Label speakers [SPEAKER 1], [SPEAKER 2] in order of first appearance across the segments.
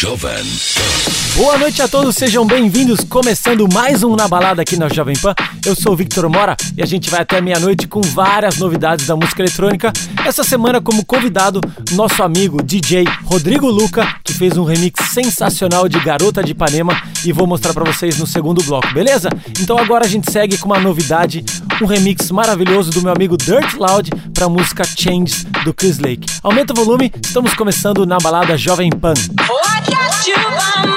[SPEAKER 1] Jovem
[SPEAKER 2] Boa noite a todos, sejam bem-vindos. Começando mais um Na Balada aqui na Jovem Pan. Eu sou o Victor Mora e a gente vai até meia-noite com várias novidades da música eletrônica. Essa semana, como convidado, nosso amigo DJ Rodrigo Luca, que fez um remix sensacional de Garota de Ipanema e vou mostrar para vocês no segundo bloco, beleza? Então agora a gente segue com uma novidade, um remix maravilhoso do meu amigo Dirt Loud para a música Changes do Chris Lake. Aumenta o volume, estamos começando na balada Jovem Pan.
[SPEAKER 3] Changes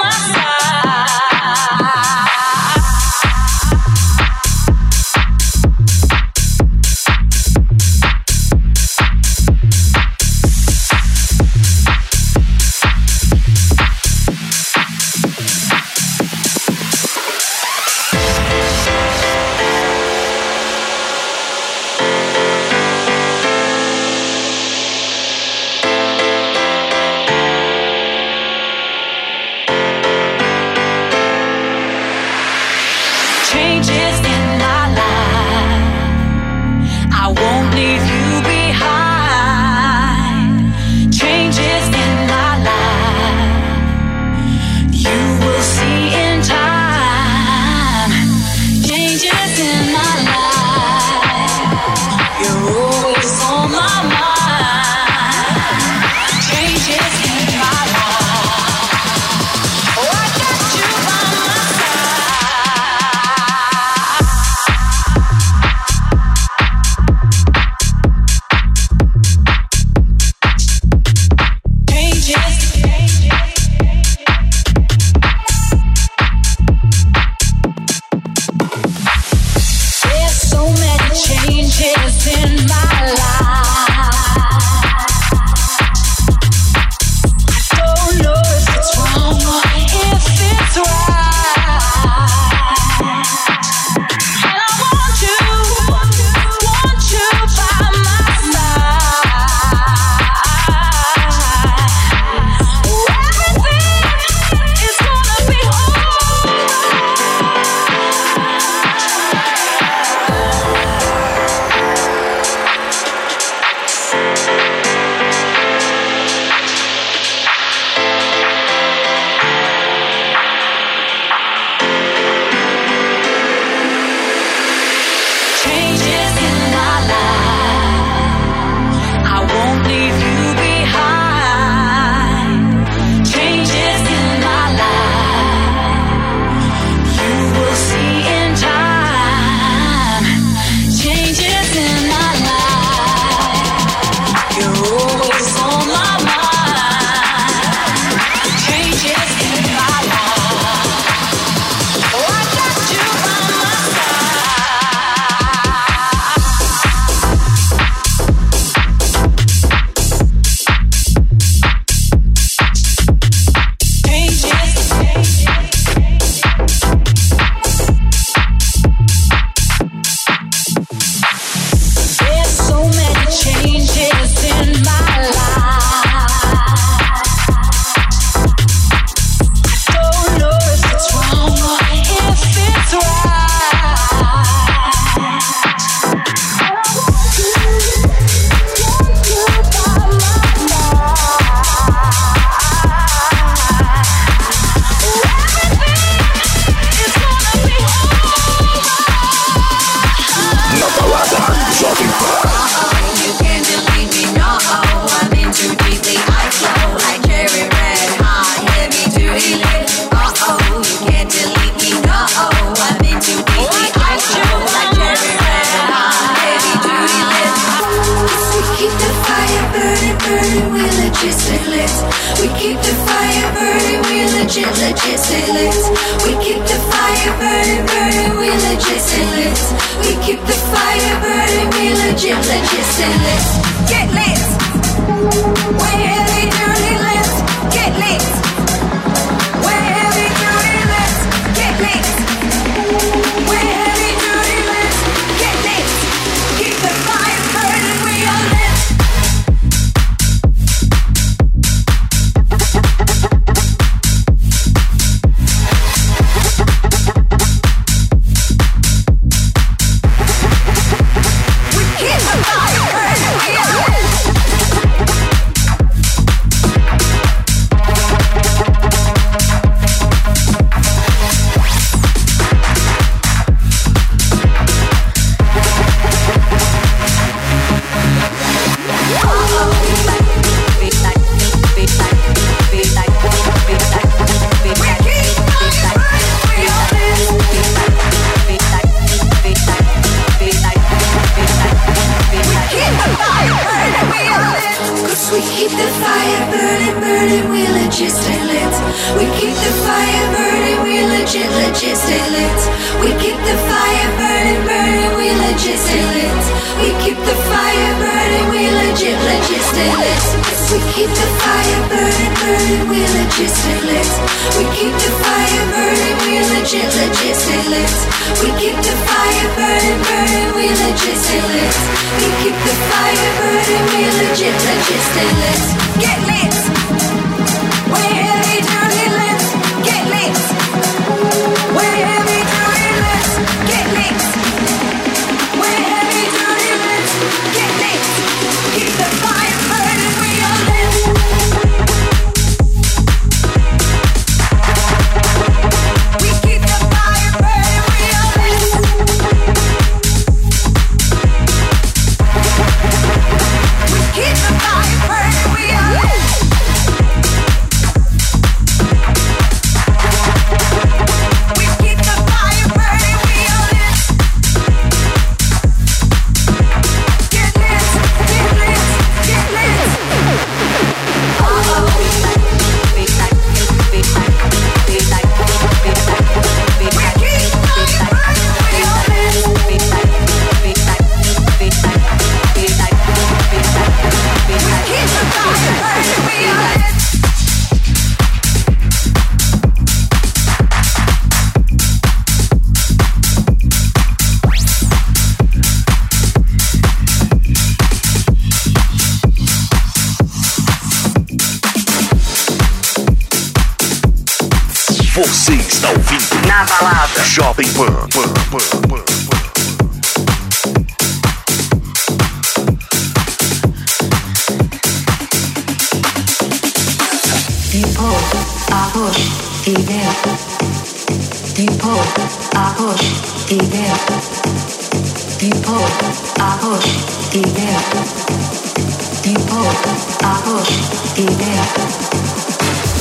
[SPEAKER 3] idea.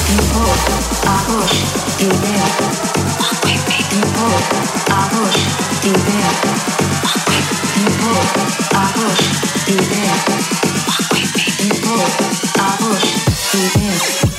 [SPEAKER 3] Deep hope, I push, idea.
[SPEAKER 1] Dance.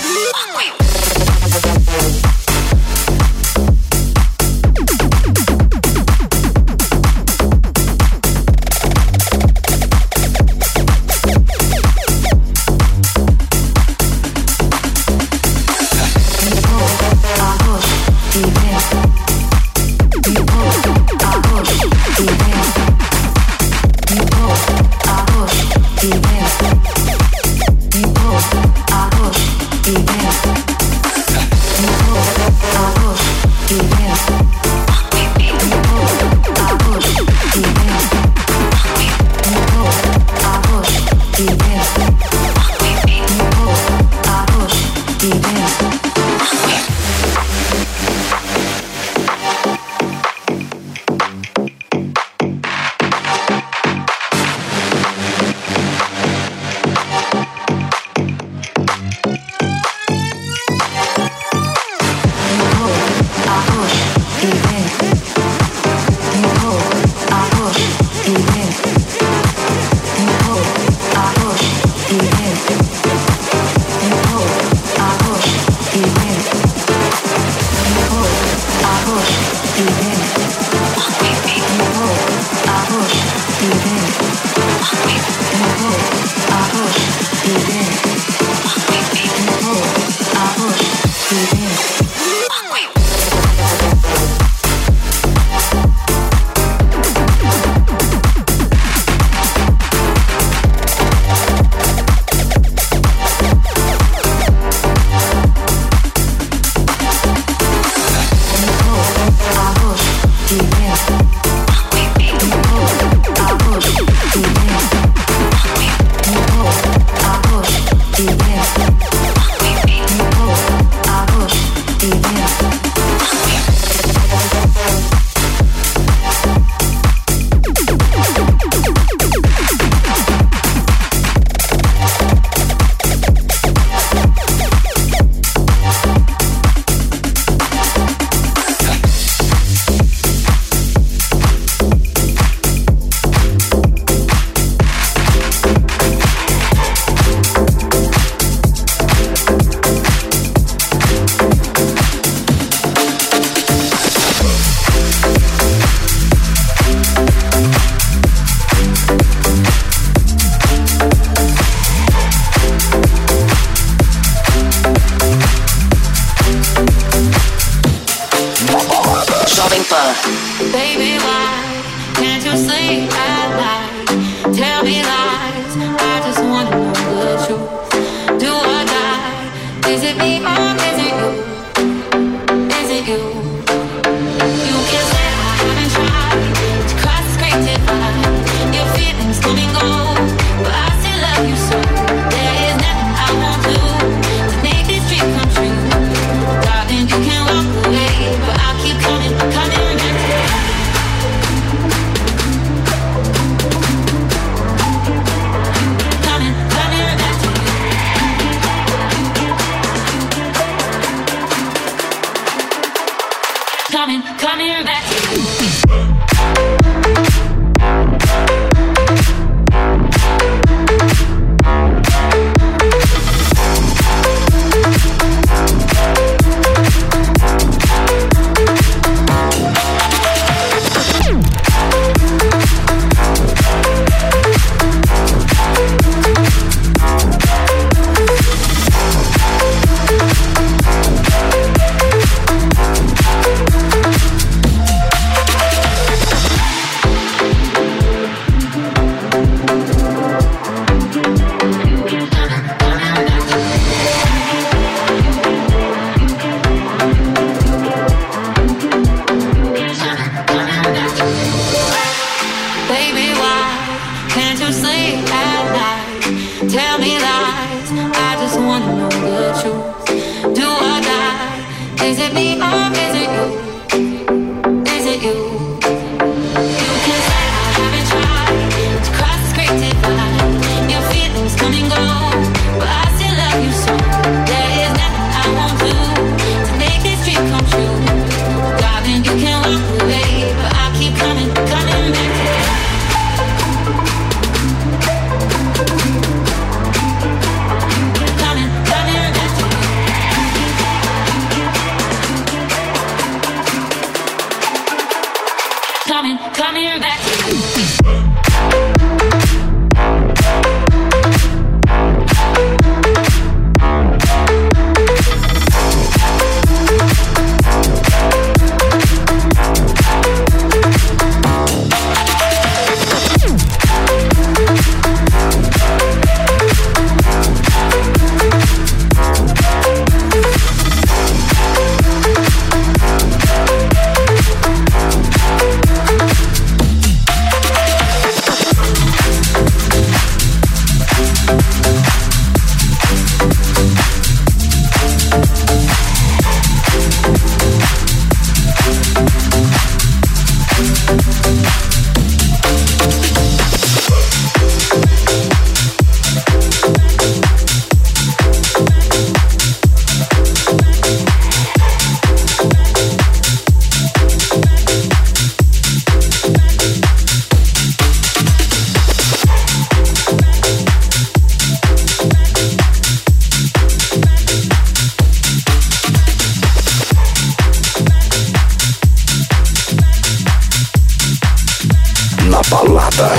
[SPEAKER 1] Balada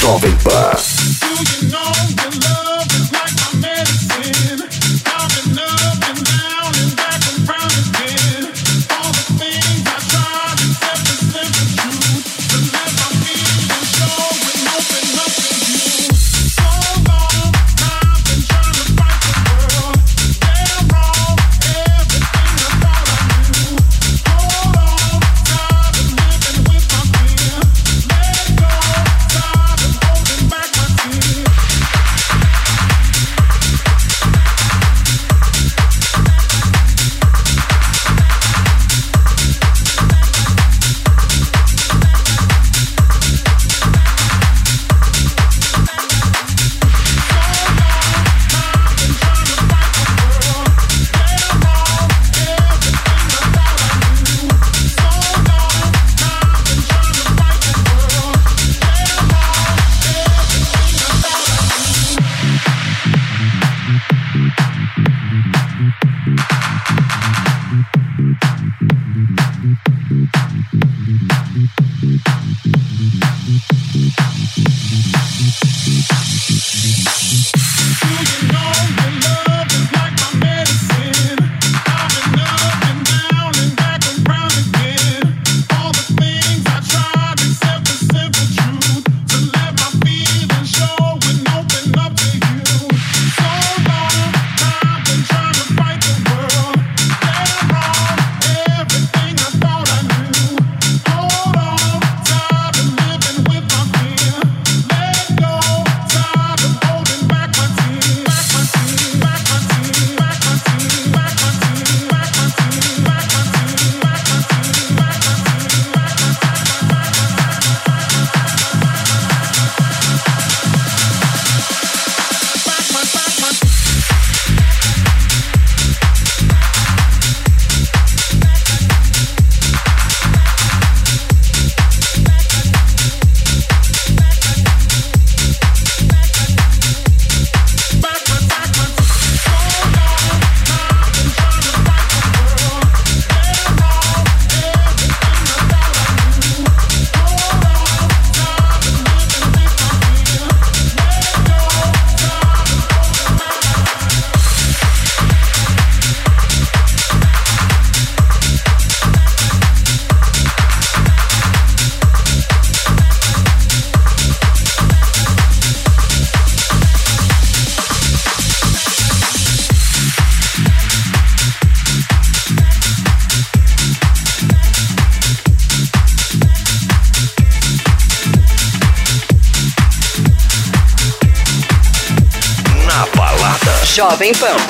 [SPEAKER 1] Jovem Pan. Info.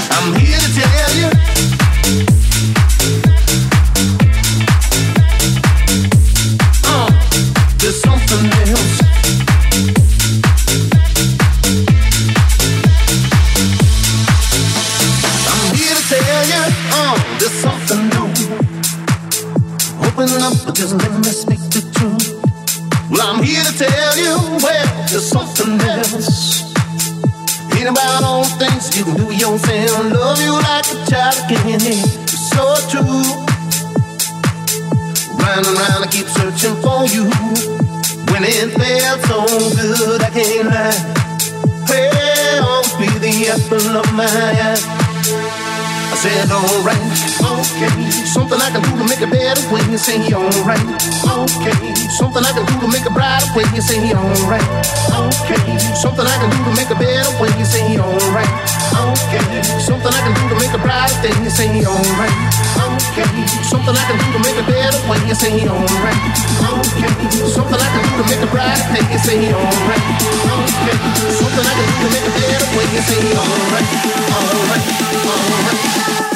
[SPEAKER 1] Ain't about all the things you can do yourself. Love you like a child again. It's so true. Round and round, I keep searching for you. When it felt so good, I can't lie. Hey, always be the apple of my eye. I said, alright, okay. Something I can do to make it better when you say alright, okay. Something I can do to make it brighter when you say alright, okay. Something I can do to make it better when you say alright, okay. Something I can do to make it brighter when you say alright, okay. Something I can to make it better when you say alright, okay. Something I can to make it brighter when you say alright, okay. Something I can to make it better when you say alright, alright. Alright,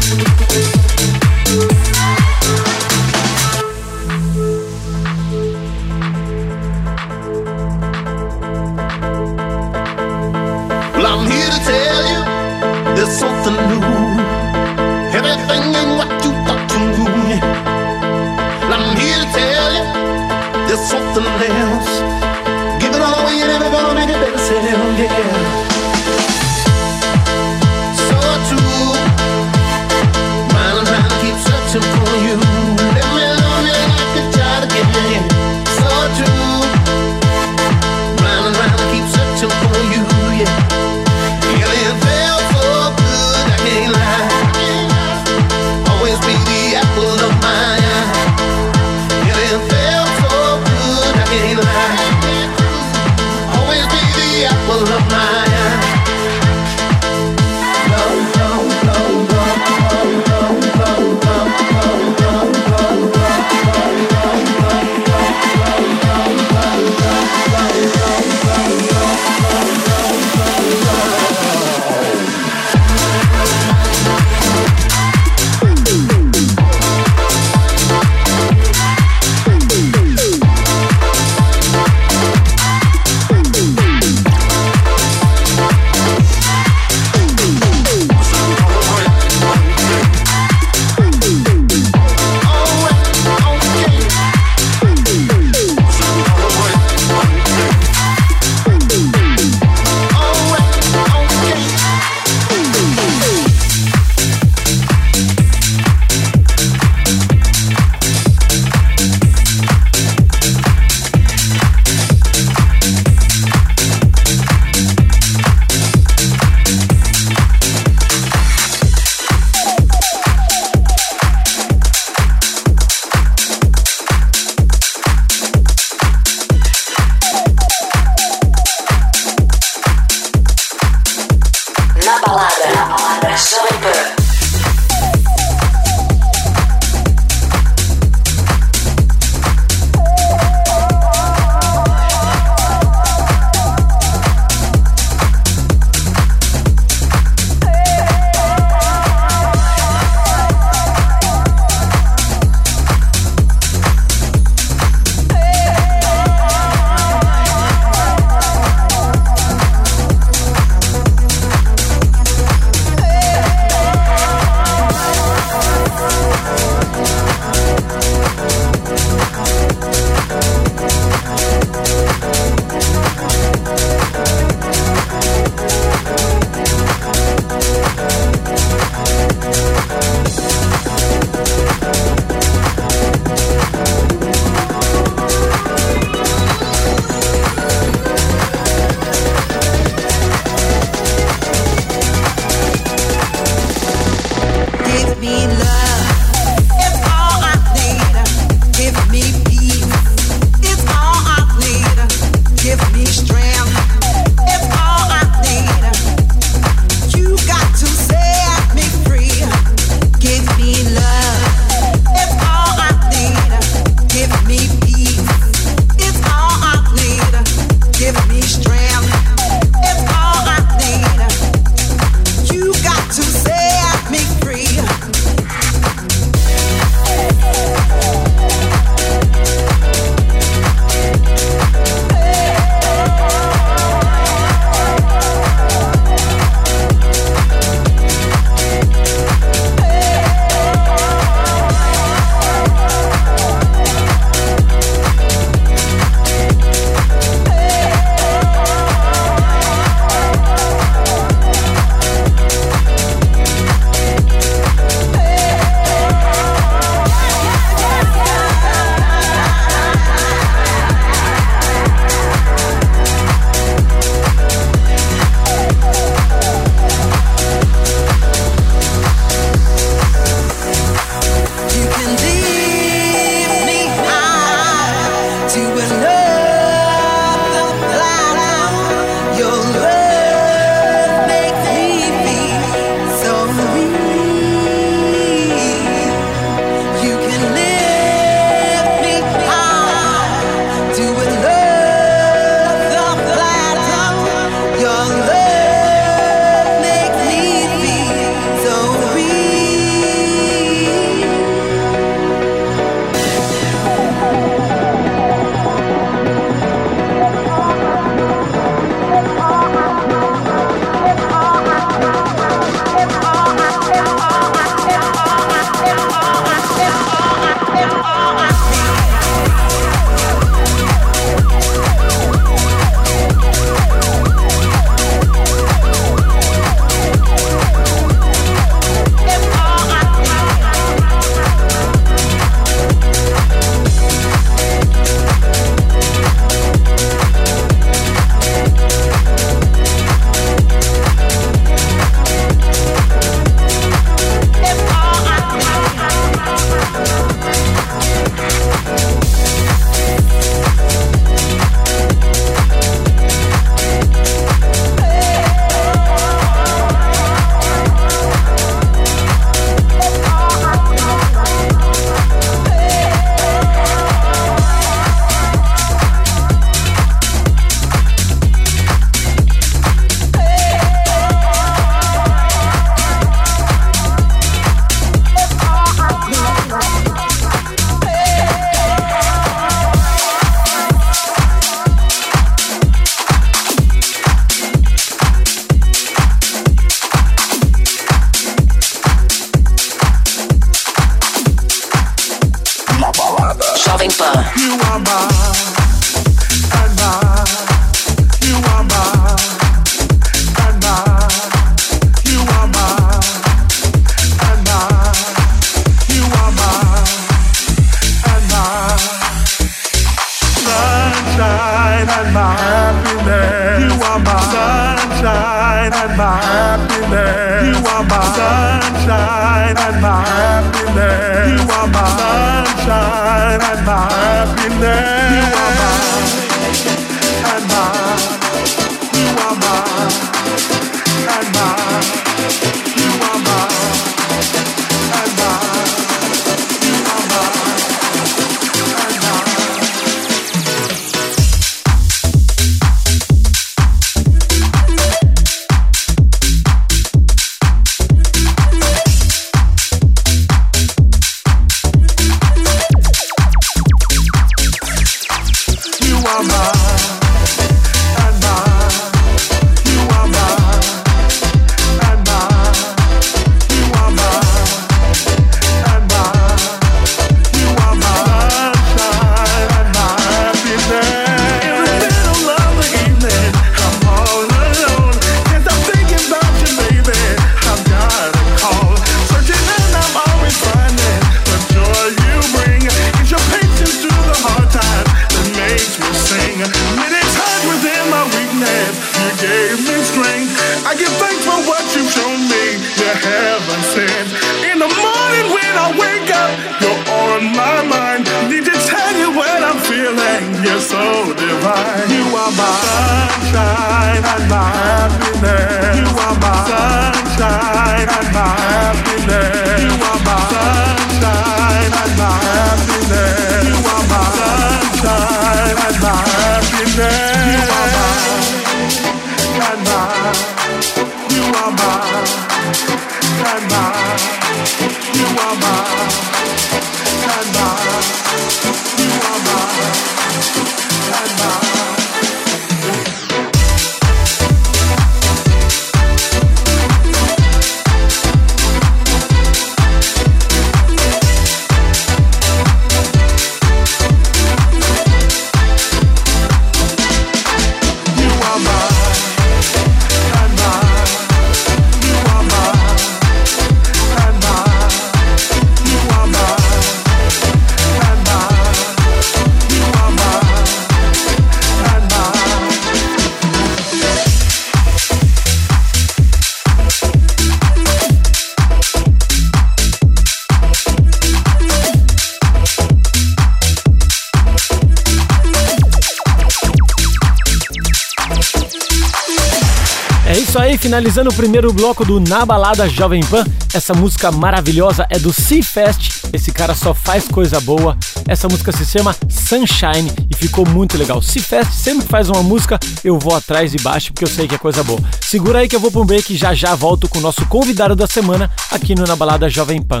[SPEAKER 2] aí, finalizando o primeiro bloco do Na Balada Jovem Pan. Essa música maravilhosa é do Seafest. Esse cara só faz coisa boa. Essa música se chama Sunshine e ficou muito legal. Seafest sempre que faz uma música, eu vou atrás e baixo porque eu sei que é coisa boa. Segura aí que eu vou pra um break e já já volto com o nosso convidado da semana aqui no Na Balada Jovem Pan.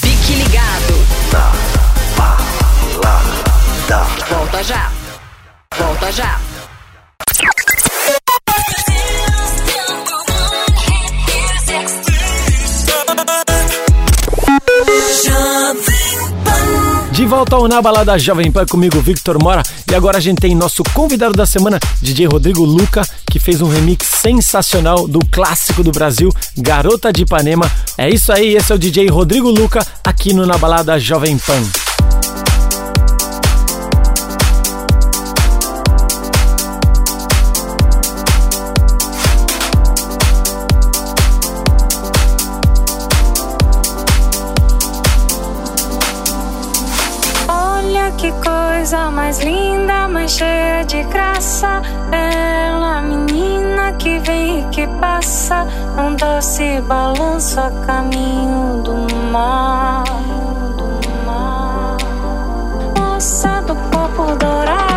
[SPEAKER 3] Fique ligado. Volta já. Volta já.
[SPEAKER 2] De volta ao Na Balada Jovem Pan comigo, Victor Mora. E agora a gente tem nosso convidado da semana, DJ Rodrigo Luca, que fez um remix sensacional do clássico do Brasil, Garota de Ipanema. É isso aí, esse é o DJ Rodrigo Luca, aqui no Na Balada Jovem Pan.
[SPEAKER 4] Mais linda, mais cheia de graça. Bela menina que vem e que passa. Um doce balanço a caminho do mar. Do mar. Moça do corpo dourado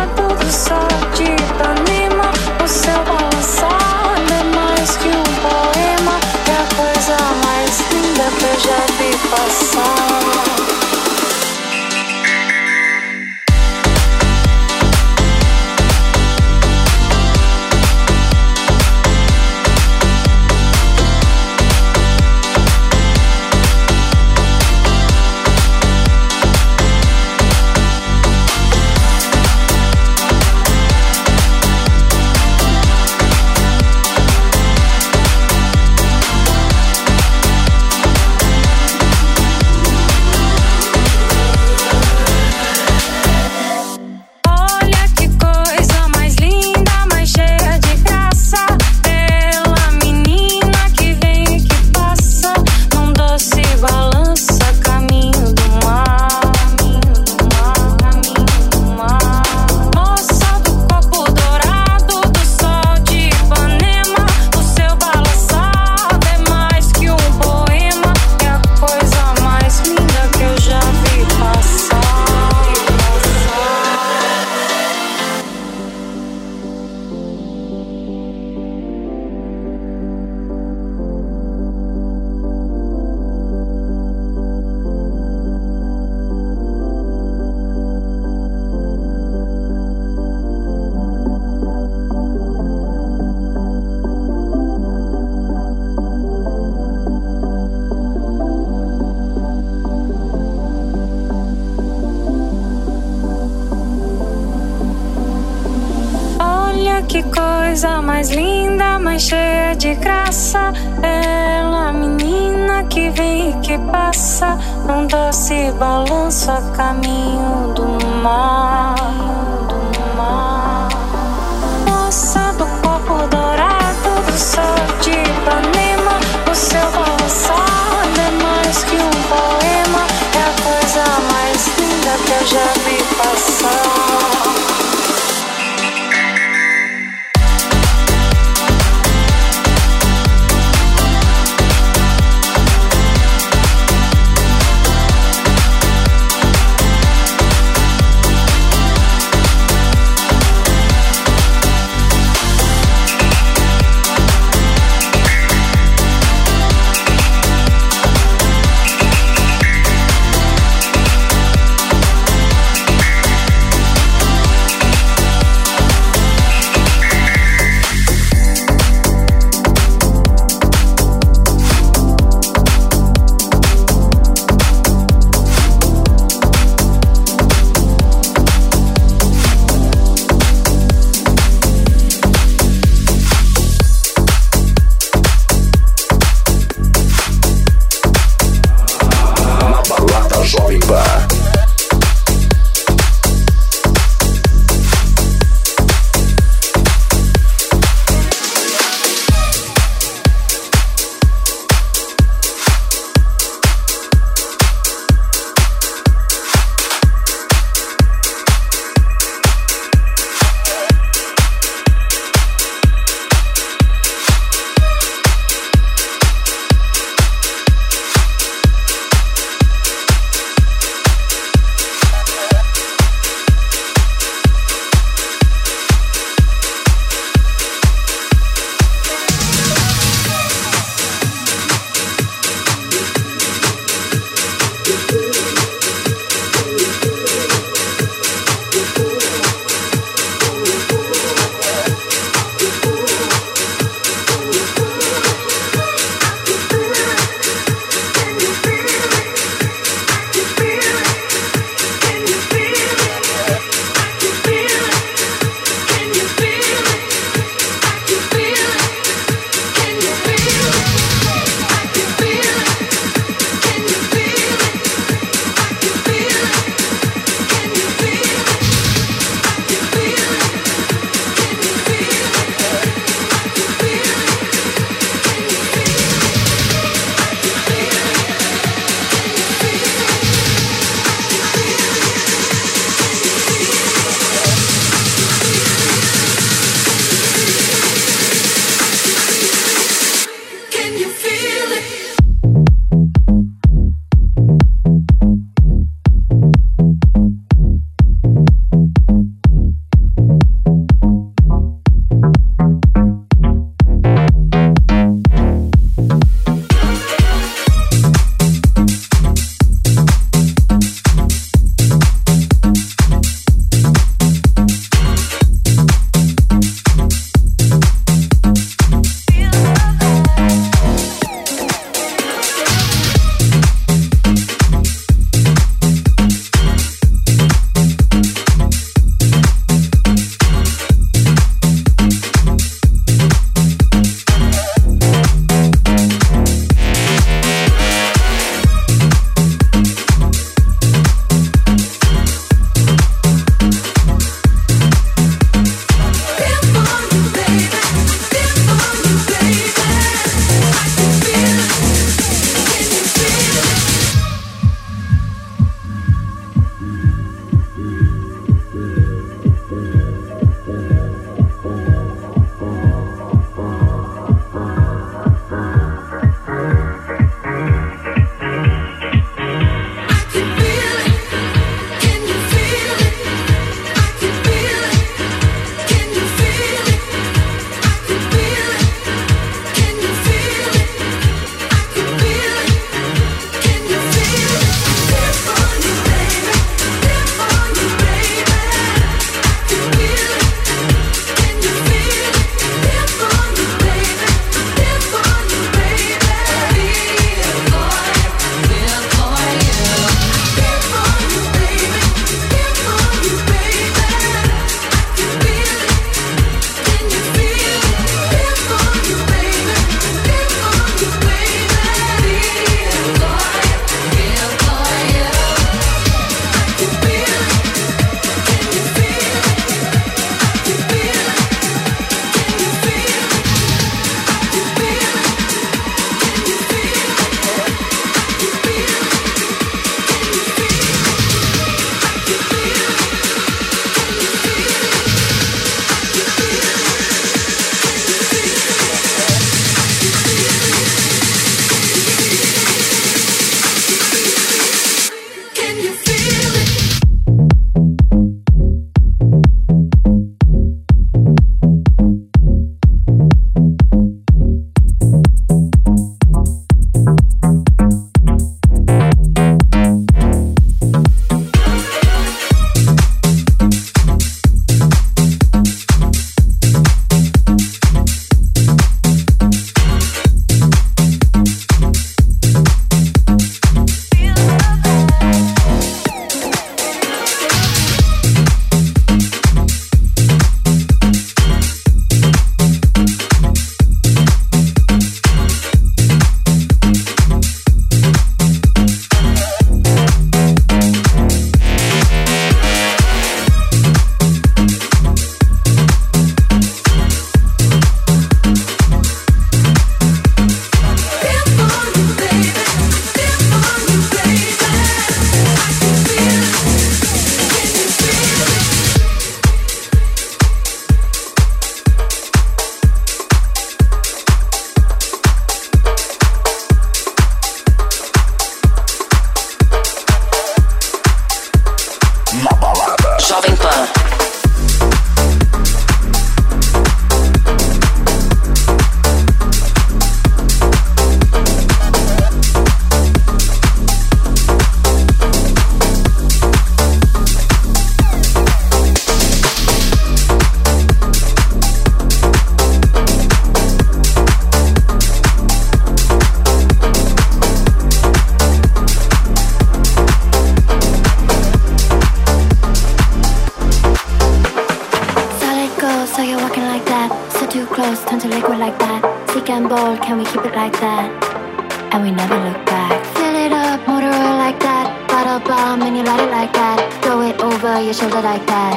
[SPEAKER 5] never look back. Fill it up, motor oil like that. Bottle bomb and you light it like that. Throw it over your shoulder like that.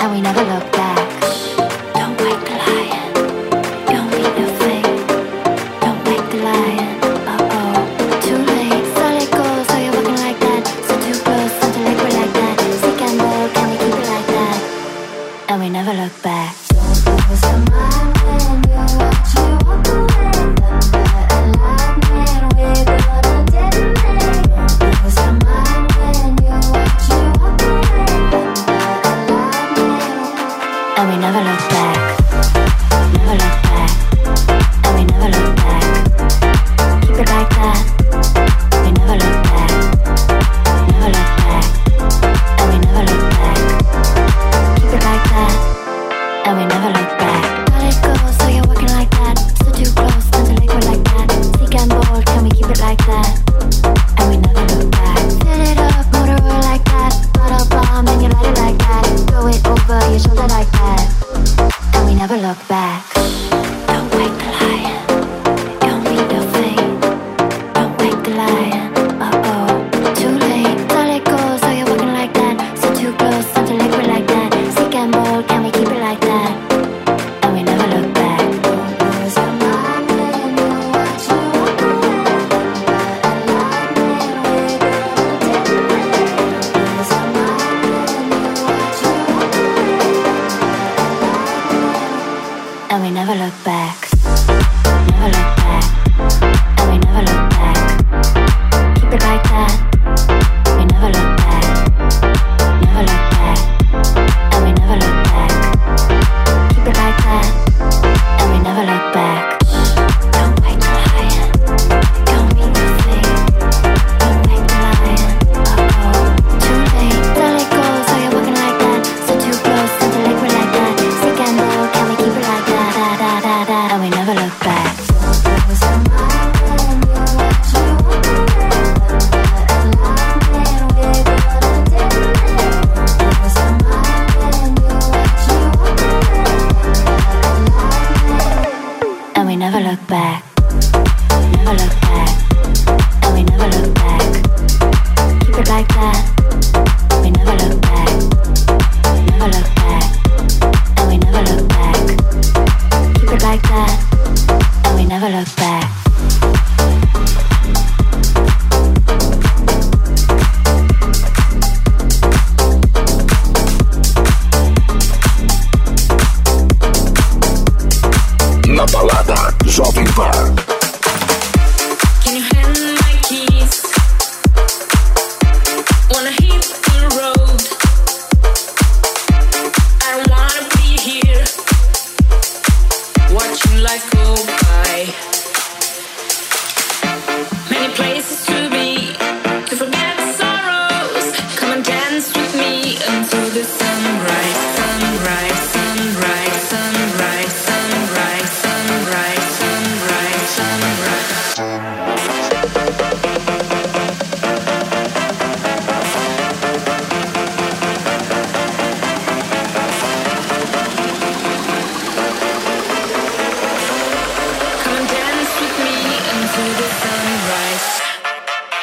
[SPEAKER 5] And we never look back.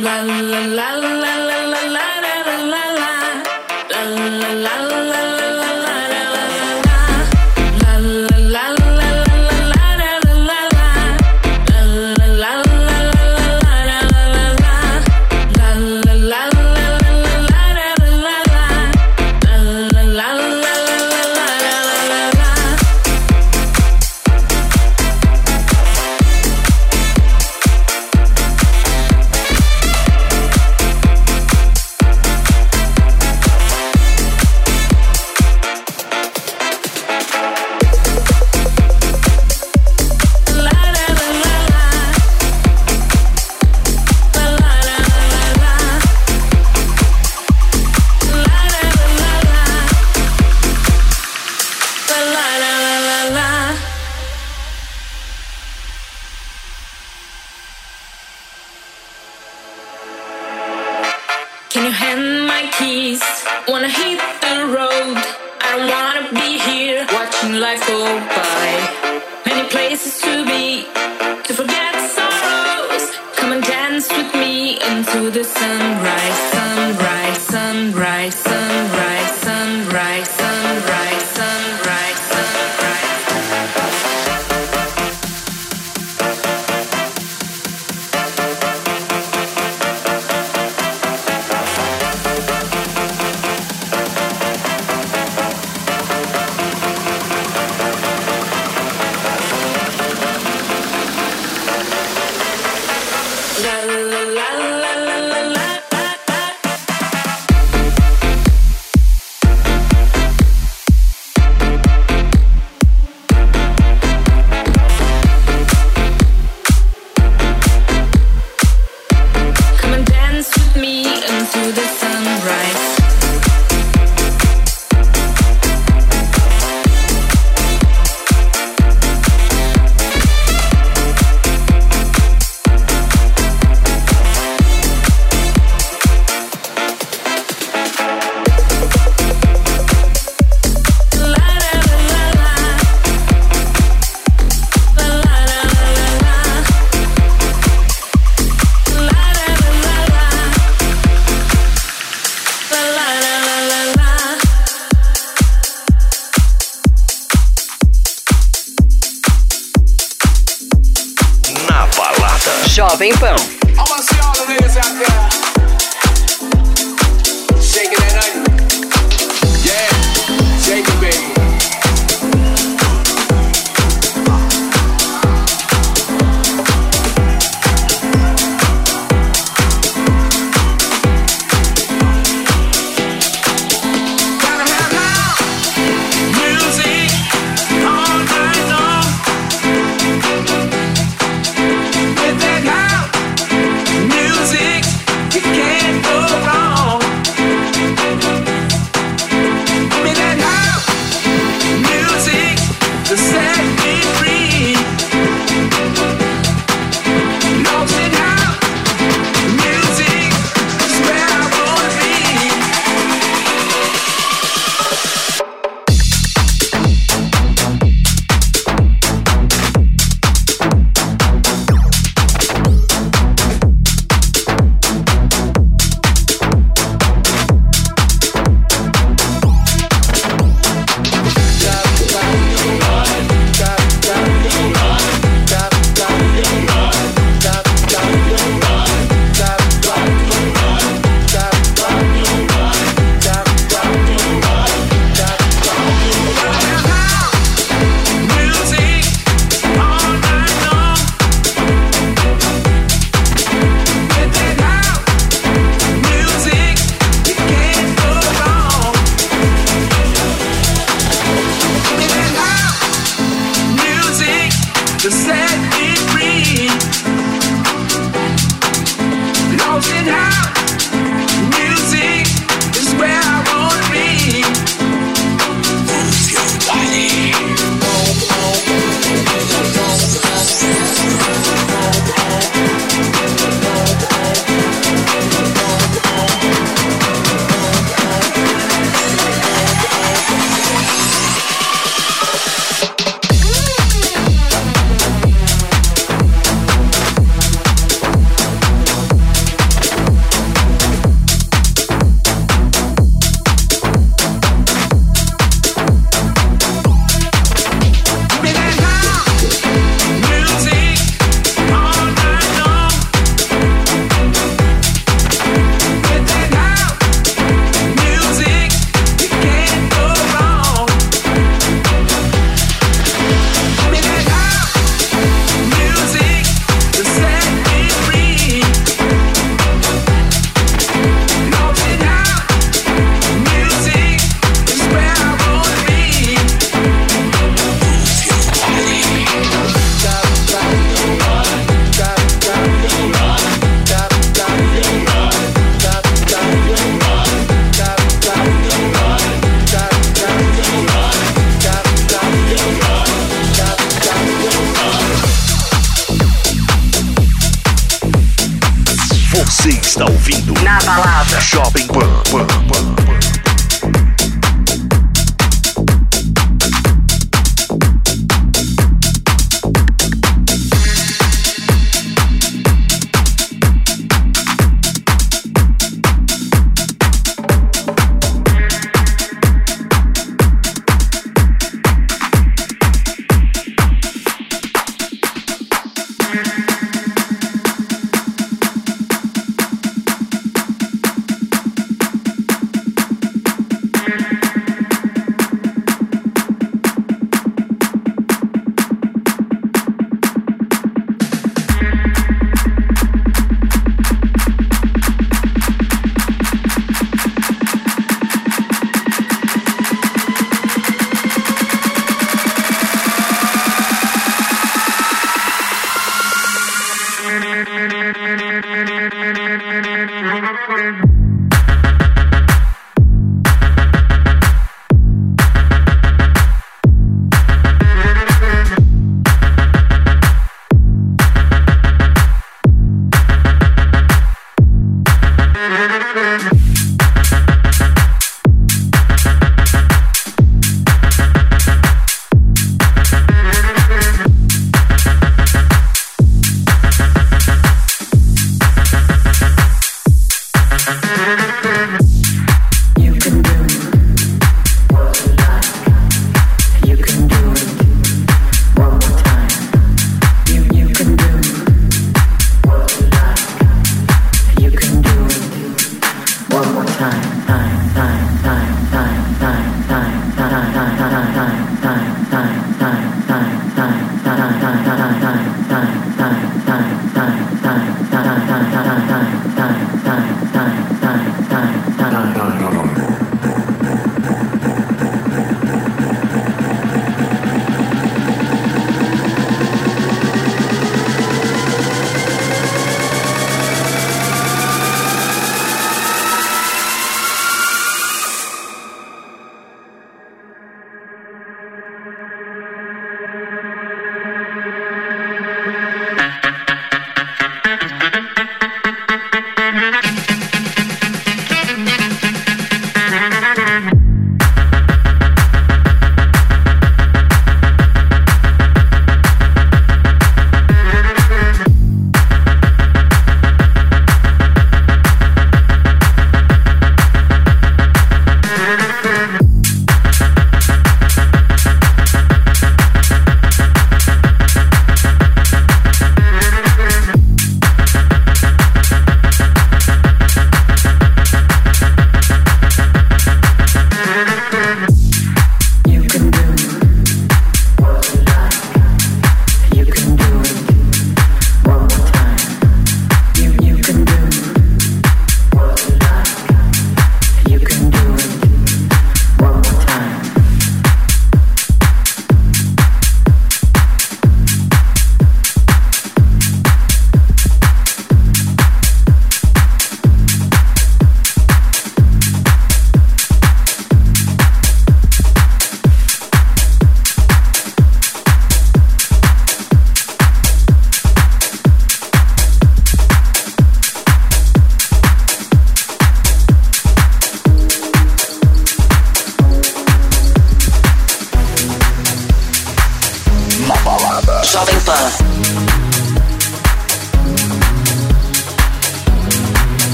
[SPEAKER 6] la la la la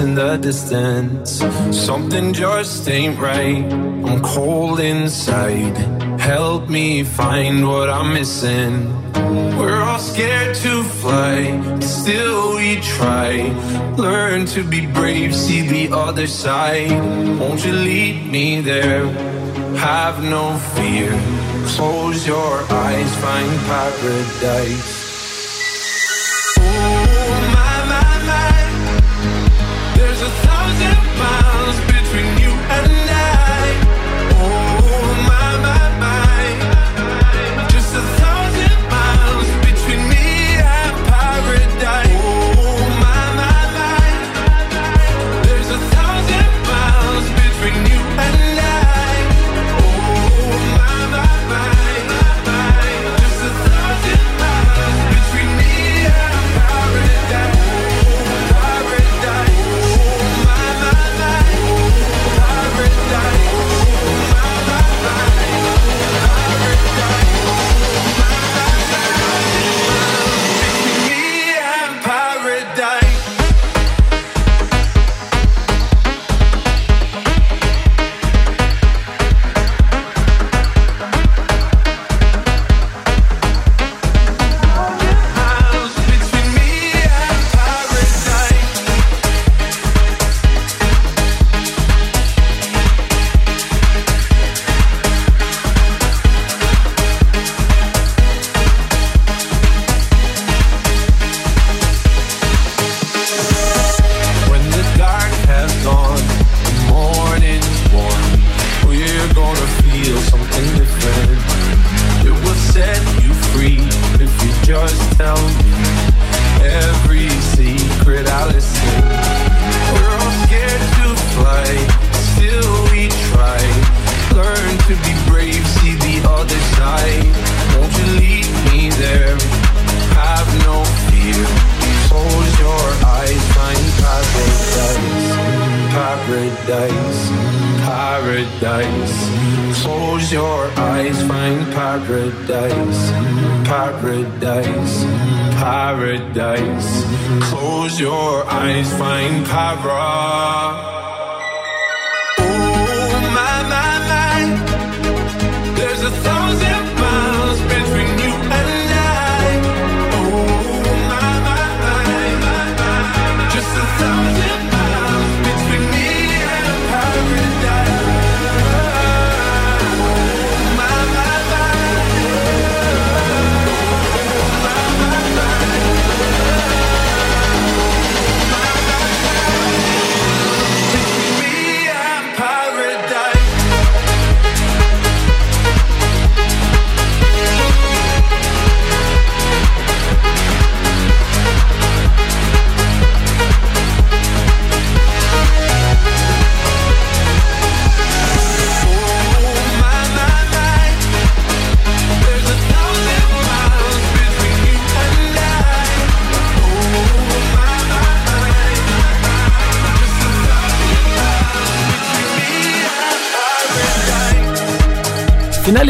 [SPEAKER 7] distance. Something just ain't right. I'm cold inside. Help me find what I'm missing. We're all scared to fly, still we try. Learn to be brave, see the other side. Won't you lead me there? Have no fear. Close your eyes, find paradise.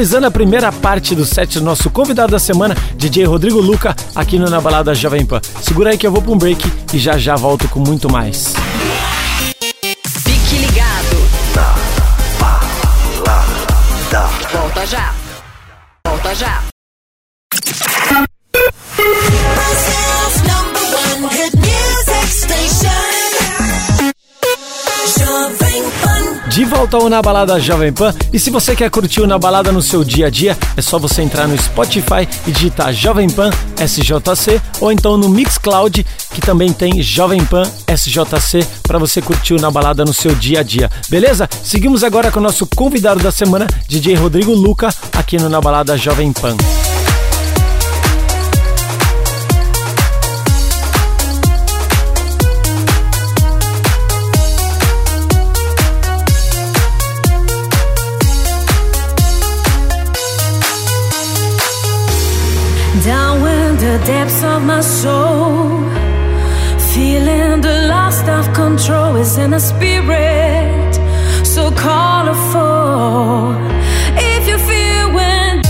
[SPEAKER 2] Finalizando a primeira parte do set do nosso convidado da semana, DJ Rodrigo Luca, aqui no Na Balada Jovem Pan. Segura aí que eu vou para um break e já já volto com muito mais.
[SPEAKER 8] Fique ligado. Volta já. Volta
[SPEAKER 2] ao Na Balada Jovem Pan. E se você quer curtir o Na Balada no seu dia a dia, é só você entrar no Spotify e digitar Jovem Pan SJC ou então no Mixcloud, que também tem Jovem Pan SJC para você curtir o Na Balada no seu dia a dia. Beleza? Seguimos agora com o nosso convidado da semana, DJ Rodrigo Luca, aqui no Na Balada Jovem Pan.
[SPEAKER 9] Depths of my soul, feeling the loss of control is in a spirit. So colorful. If you feel when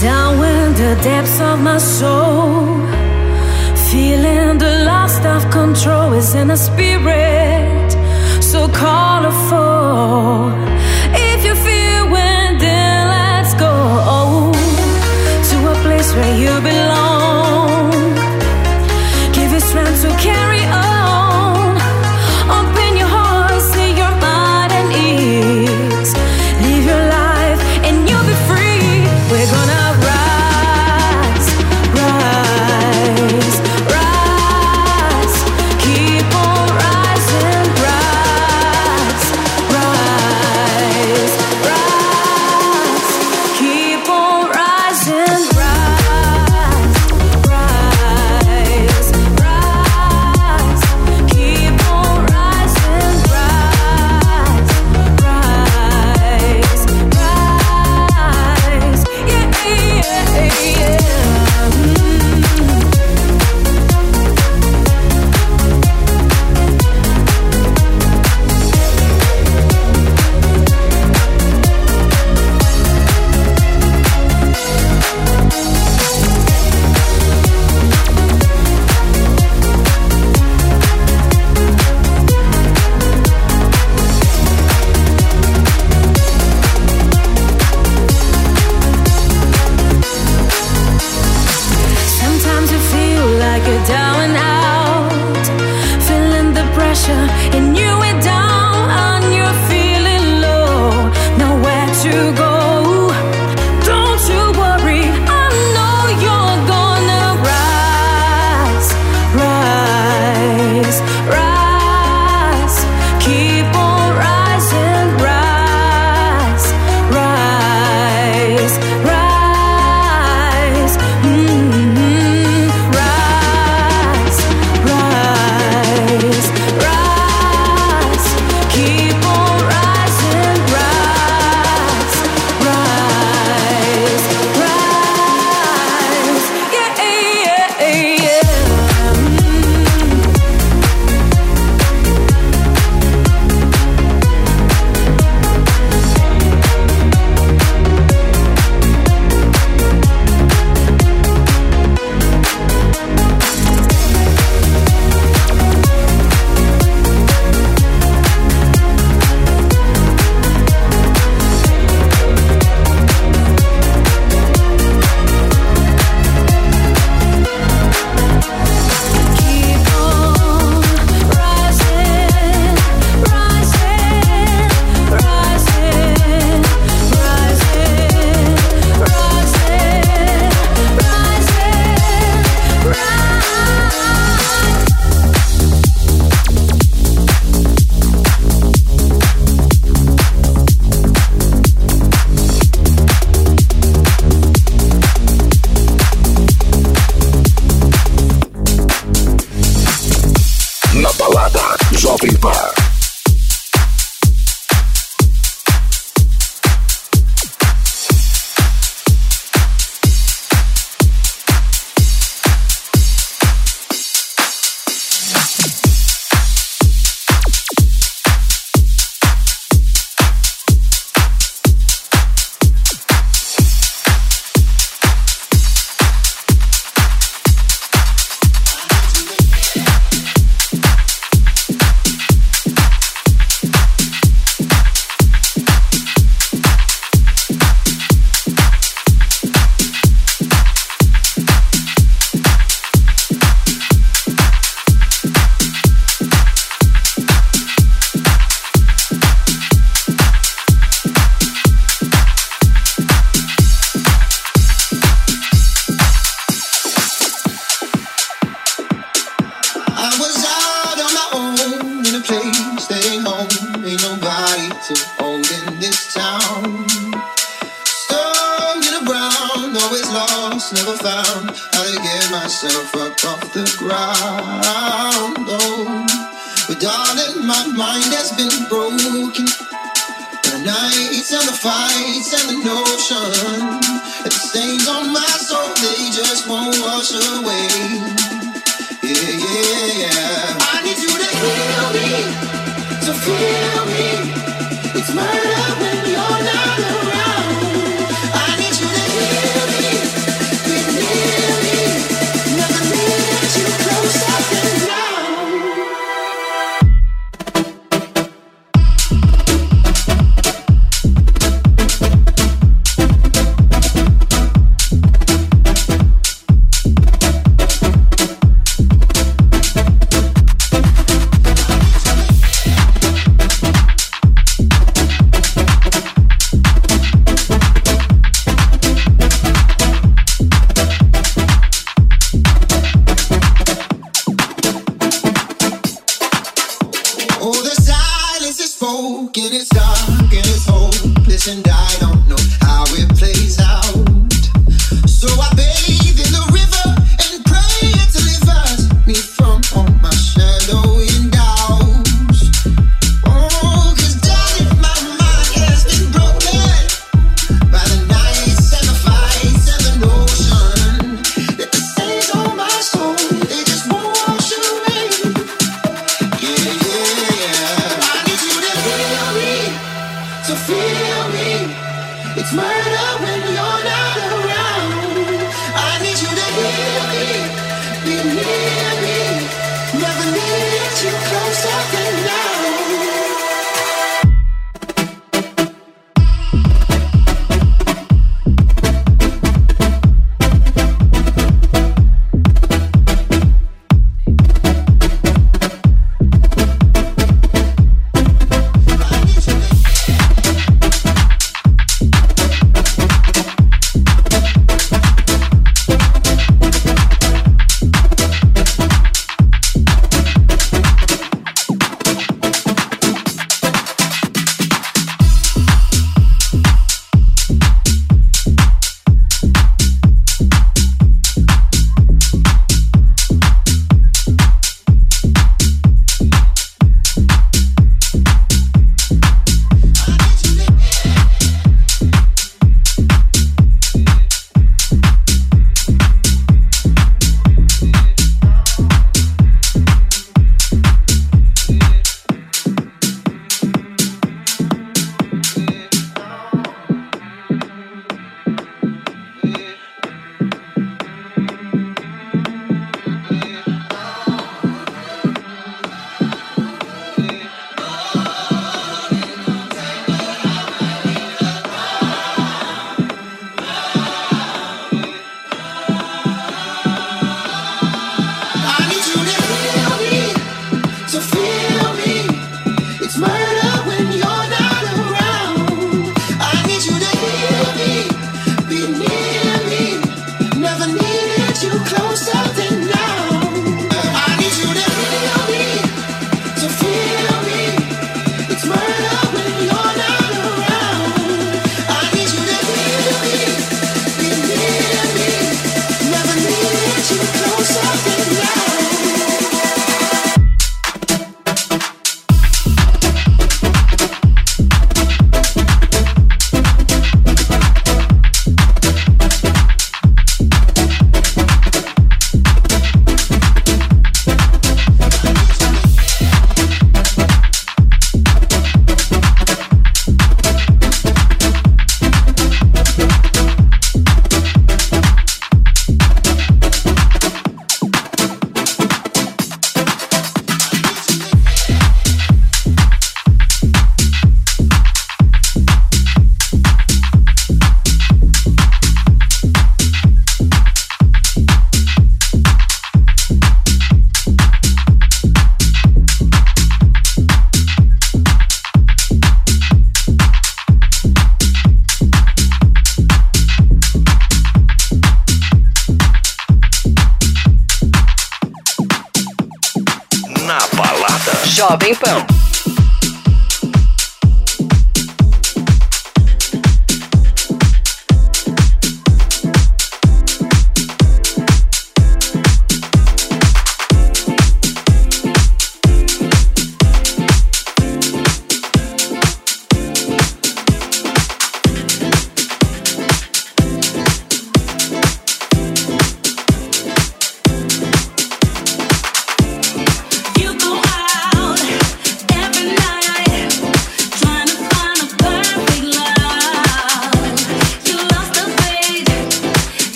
[SPEAKER 9] down in the depths of my soul, feeling the loss of control is in a spirit so colorful. If you feel when, then let's go to a place where you belong.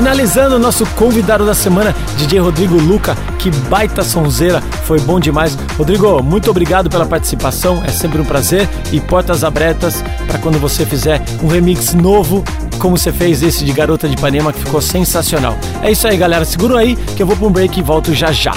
[SPEAKER 2] Finalizando o nosso convidado da semana, DJ Rodrigo Luca, que baita sonzeira, foi bom demais. Rodrigo, muito obrigado pela participação, é sempre um prazer e portas abertas para quando você fizer um remix novo, como você fez esse de Garota de Ipanema, que ficou sensacional. É isso aí, galera, segura aí que eu vou para um break e volto já já.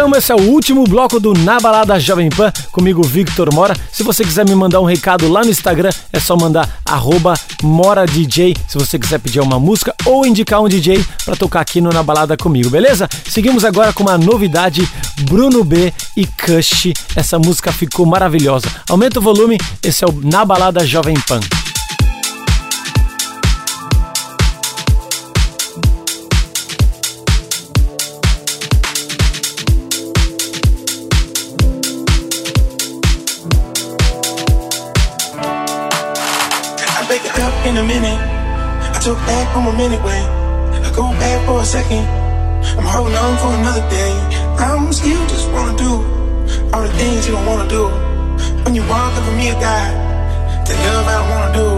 [SPEAKER 2] Vamos esse é o último bloco do Na Balada Jovem Pan, comigo Victor Mora. Se você quiser me mandar um recado lá no Instagram, é só mandar MoraDJ, se você quiser pedir uma música ou indicar um DJ pra tocar aqui no Na Balada comigo, beleza? Seguimos agora com uma novidade, Bruno B e Kush. Essa música ficou maravilhosa. Aumenta o volume, esse é o Na Balada Jovem Pan.
[SPEAKER 10] Took back a minute way. I go back for a second. I'm holding on for another day. I'm still just wanna do all the things you don't wanna do. When you walk up for me, a guy, the love I don't wanna do.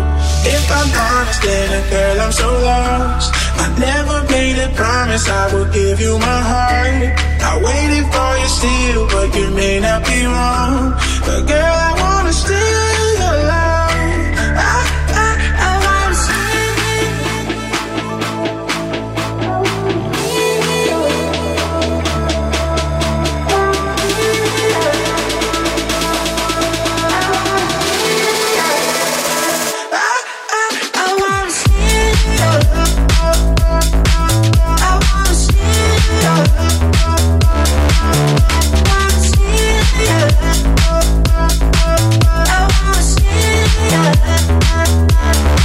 [SPEAKER 10] If I'm honest, then girl, I'm so lost. I never made a promise I would give you my heart. I waited for you still, but you may not be wrong. But girl, I wanna steal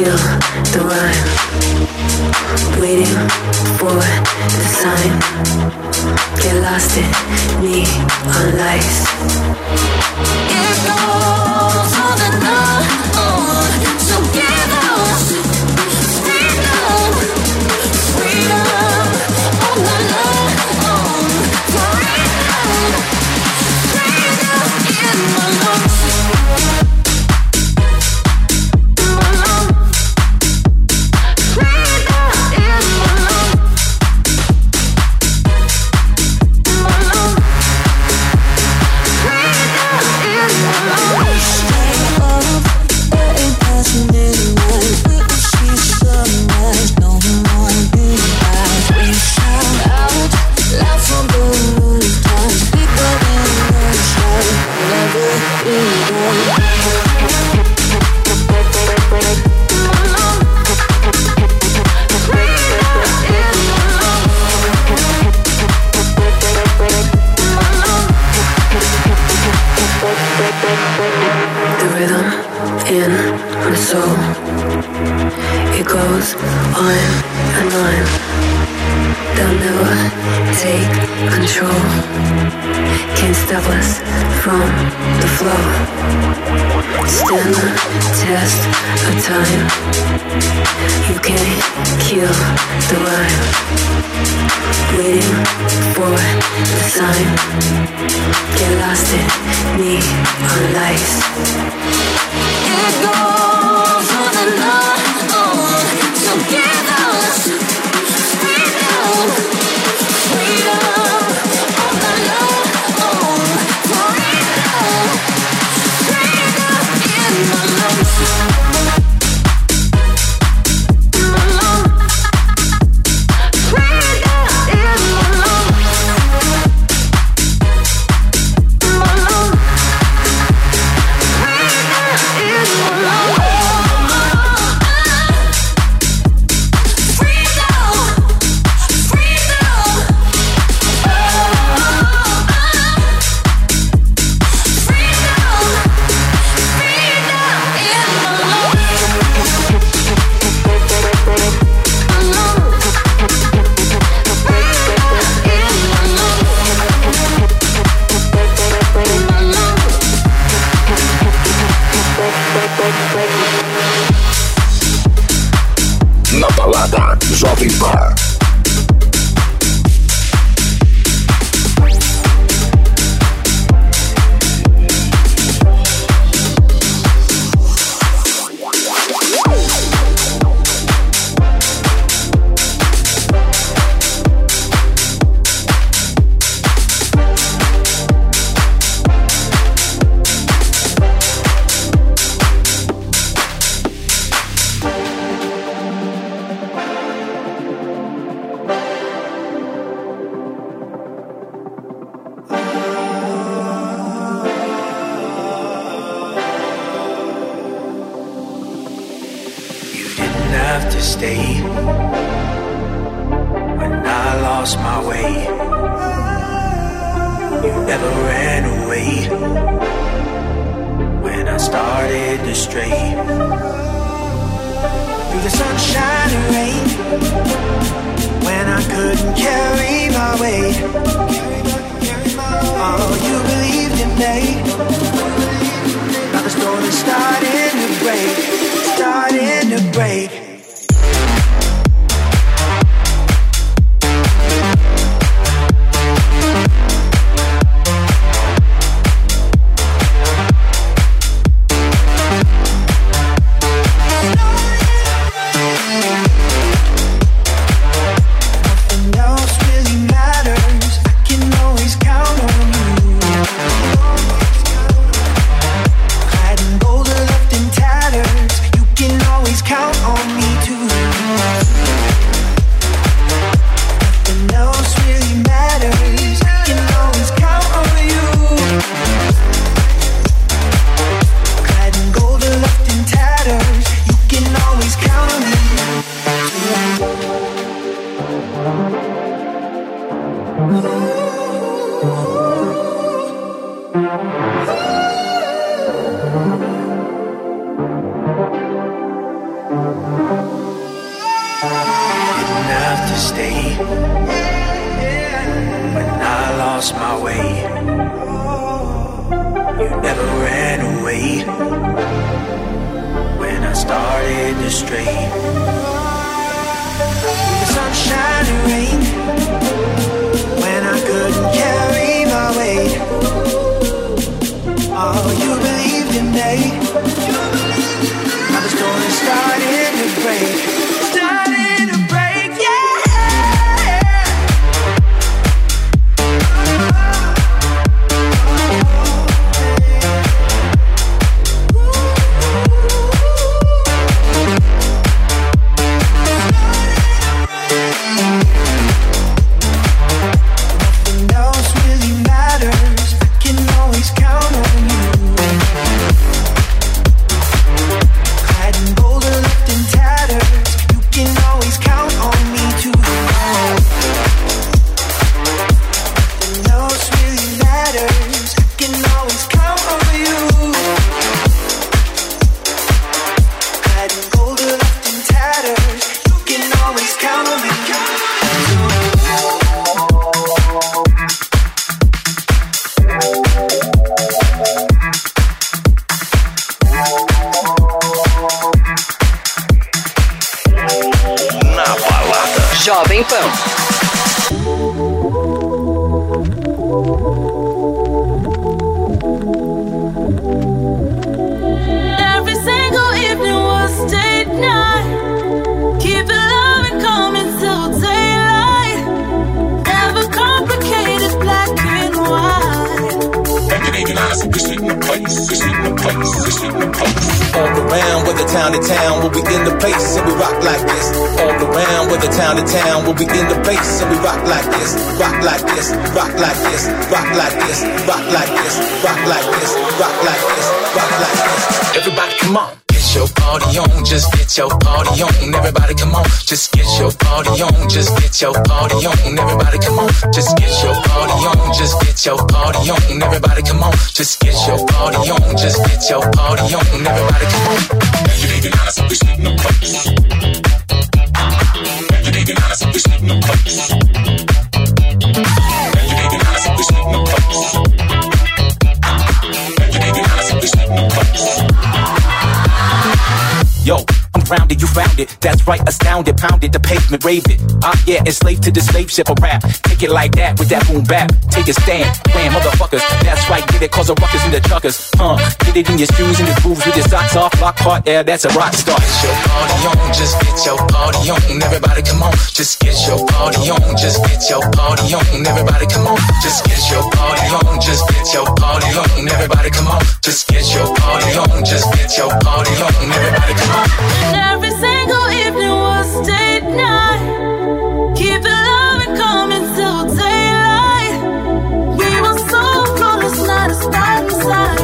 [SPEAKER 10] Feel the
[SPEAKER 3] rhyme. Waiting for the sign. Get lost in neon lights.
[SPEAKER 6] It goes on and on, oh, so
[SPEAKER 11] get. astray. Through the sunshine and rain, when I couldn't carry my weight, oh, you believed in me. Now the storm is starting to break, starting to break.
[SPEAKER 12] Just get your party on, just get your party on. Everybody come on, just get your party on, just get your party on. Everybody come on. Recognize this ain't no place. Recognize this ain't no place. Recognize this ain't no place. Recognize this ain't no place.
[SPEAKER 13] Yo, I'm grounded, you found it. That's right, astounded, pounded, the pavement, raved it. Ah, yeah, enslaved to the slave ship of rap. Take it like that with that boom bap. Take a stand, ram, motherfuckers. That's right, get it, cause a ruckus in the truckers. Huh, get it in your shoes and your grooves with your socks off. Lock part, yeah, that's a rock star.
[SPEAKER 14] Get your party on, just get your party on. Everybody come on, just get your party on, just get your party on. Everybody come on, just get your party on, just get your party on. Everybody come on, just get your party on, just get your party on. Everybody come on.
[SPEAKER 6] Single evening was date night. Keep it loving, coming till daylight. We were so not a
[SPEAKER 12] the the the.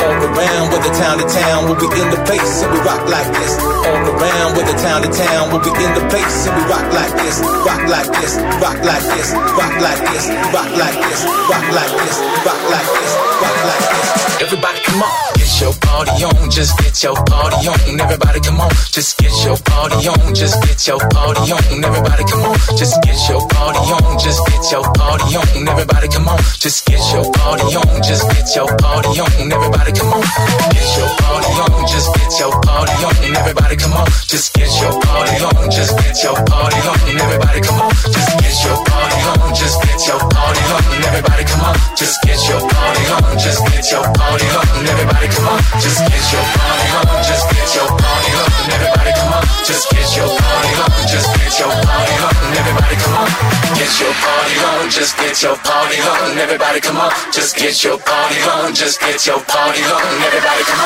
[SPEAKER 13] All around, town to town, we'll be in the place and we rock like this. All around, whether town to town, we'll be in the place and we rock like this. Rock like this, rock like this, rock like this, rock like this, rock like this, rock like this, rock like this.
[SPEAKER 14] Everybody come on, get your party on, just get your party on. Everybody come on, just get your party on, just get your party on. Everybody come on, just get your party on, just get your party on. Everybody come on, just get your party on, just get your party on. Everybody come on, get your party on, just get your party on. Everybody come on, just get your party on, just get your party on. Everybody come on, just get your party on, just get your party on. Everybody come on, just get your party on, just get your party on. Everybody come on, just get your party on, just get your party on. Everybody come on, just get your party on, just get your party on. Everybody come on, get your party on, just get your party on. Everybody come on, just get your party on, just get your party on. Everybody come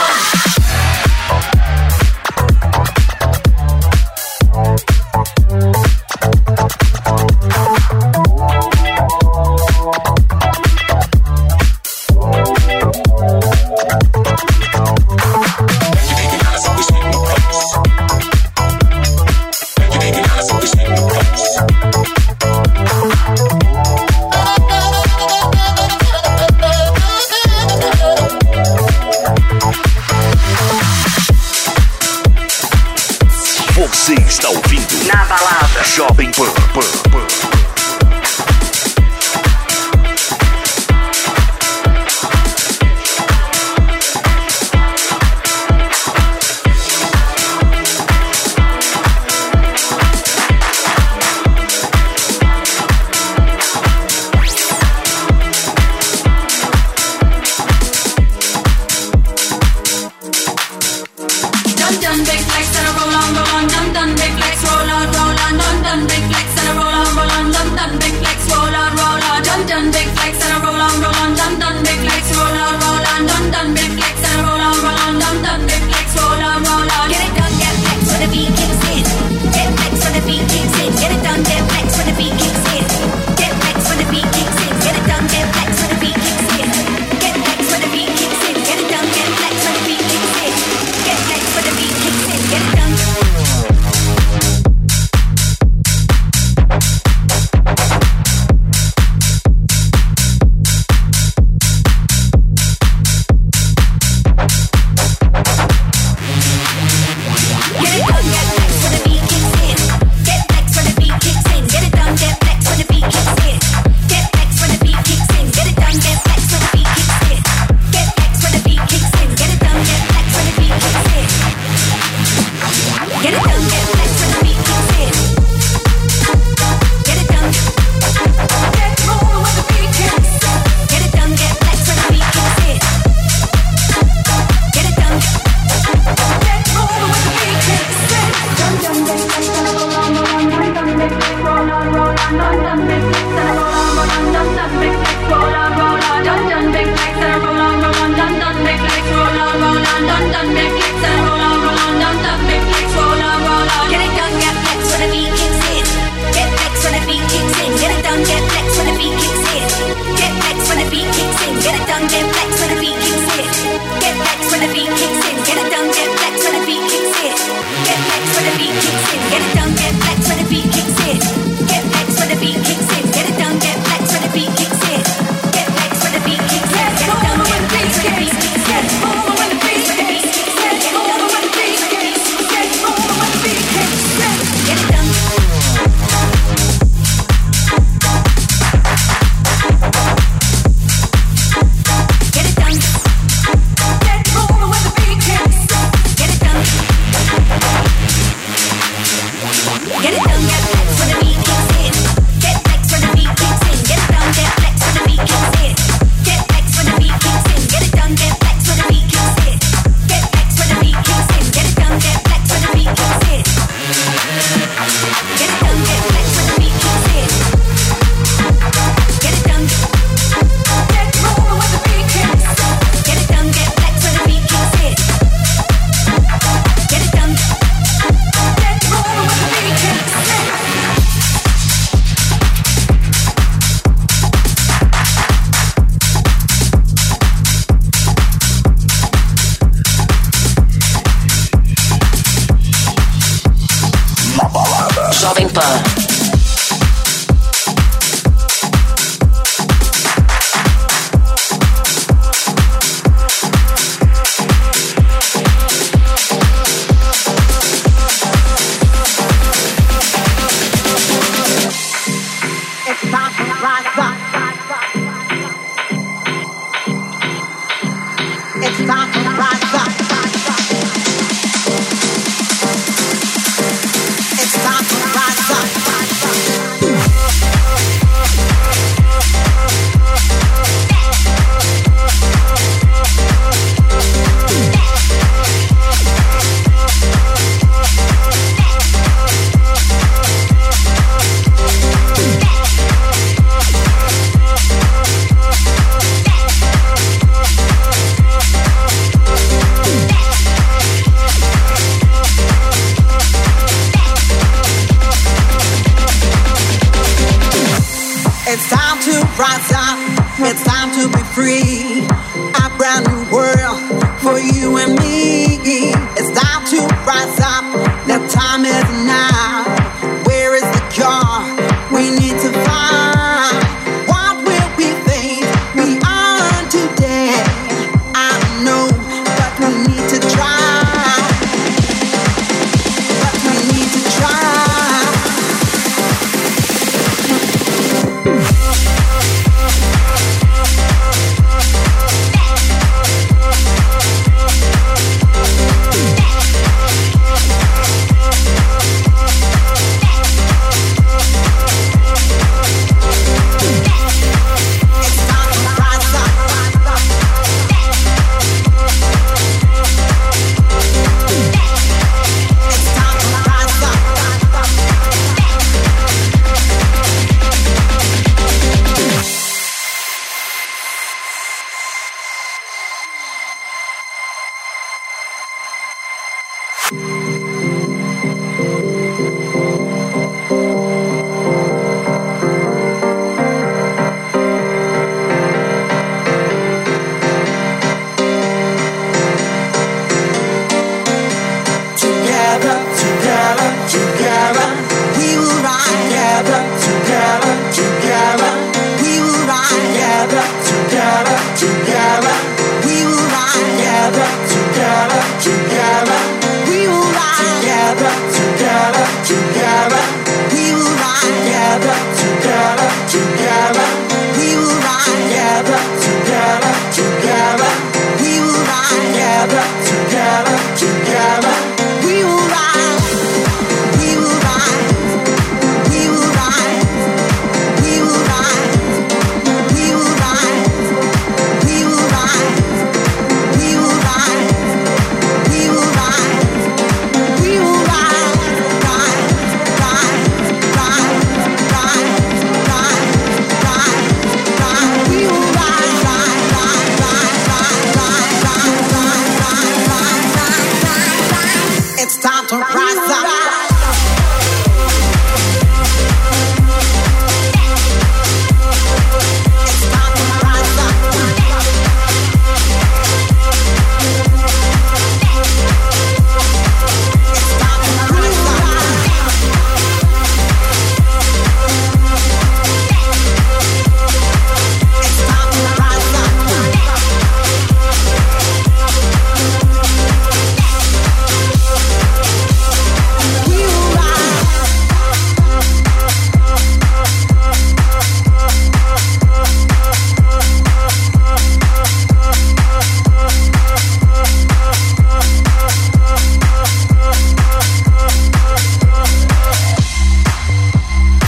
[SPEAKER 14] on.
[SPEAKER 15] Jovem Pan.
[SPEAKER 16] It's time to be free.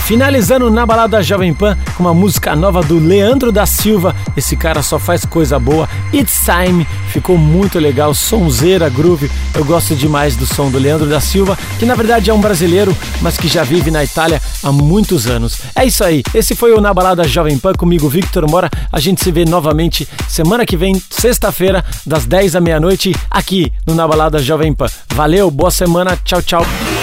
[SPEAKER 2] Finalizando na balada Jovem Pan com uma música nova do Leandro da Silva. Esse cara só faz coisa boa. It's Time ficou muito legal, sonzeira, groove. Eu gosto demais do som do Leandro da Silva, que na verdade é um brasileiro, mas que já vive na Itália há muitos anos. É isso aí. Esse foi o Na Balada Jovem Pan comigo, Victor Mora. A gente se vê novamente semana que vem, sexta-feira, das 10 à meia-noite, aqui no Na Balada Jovem Pan. Valeu, boa semana, tchau, tchau.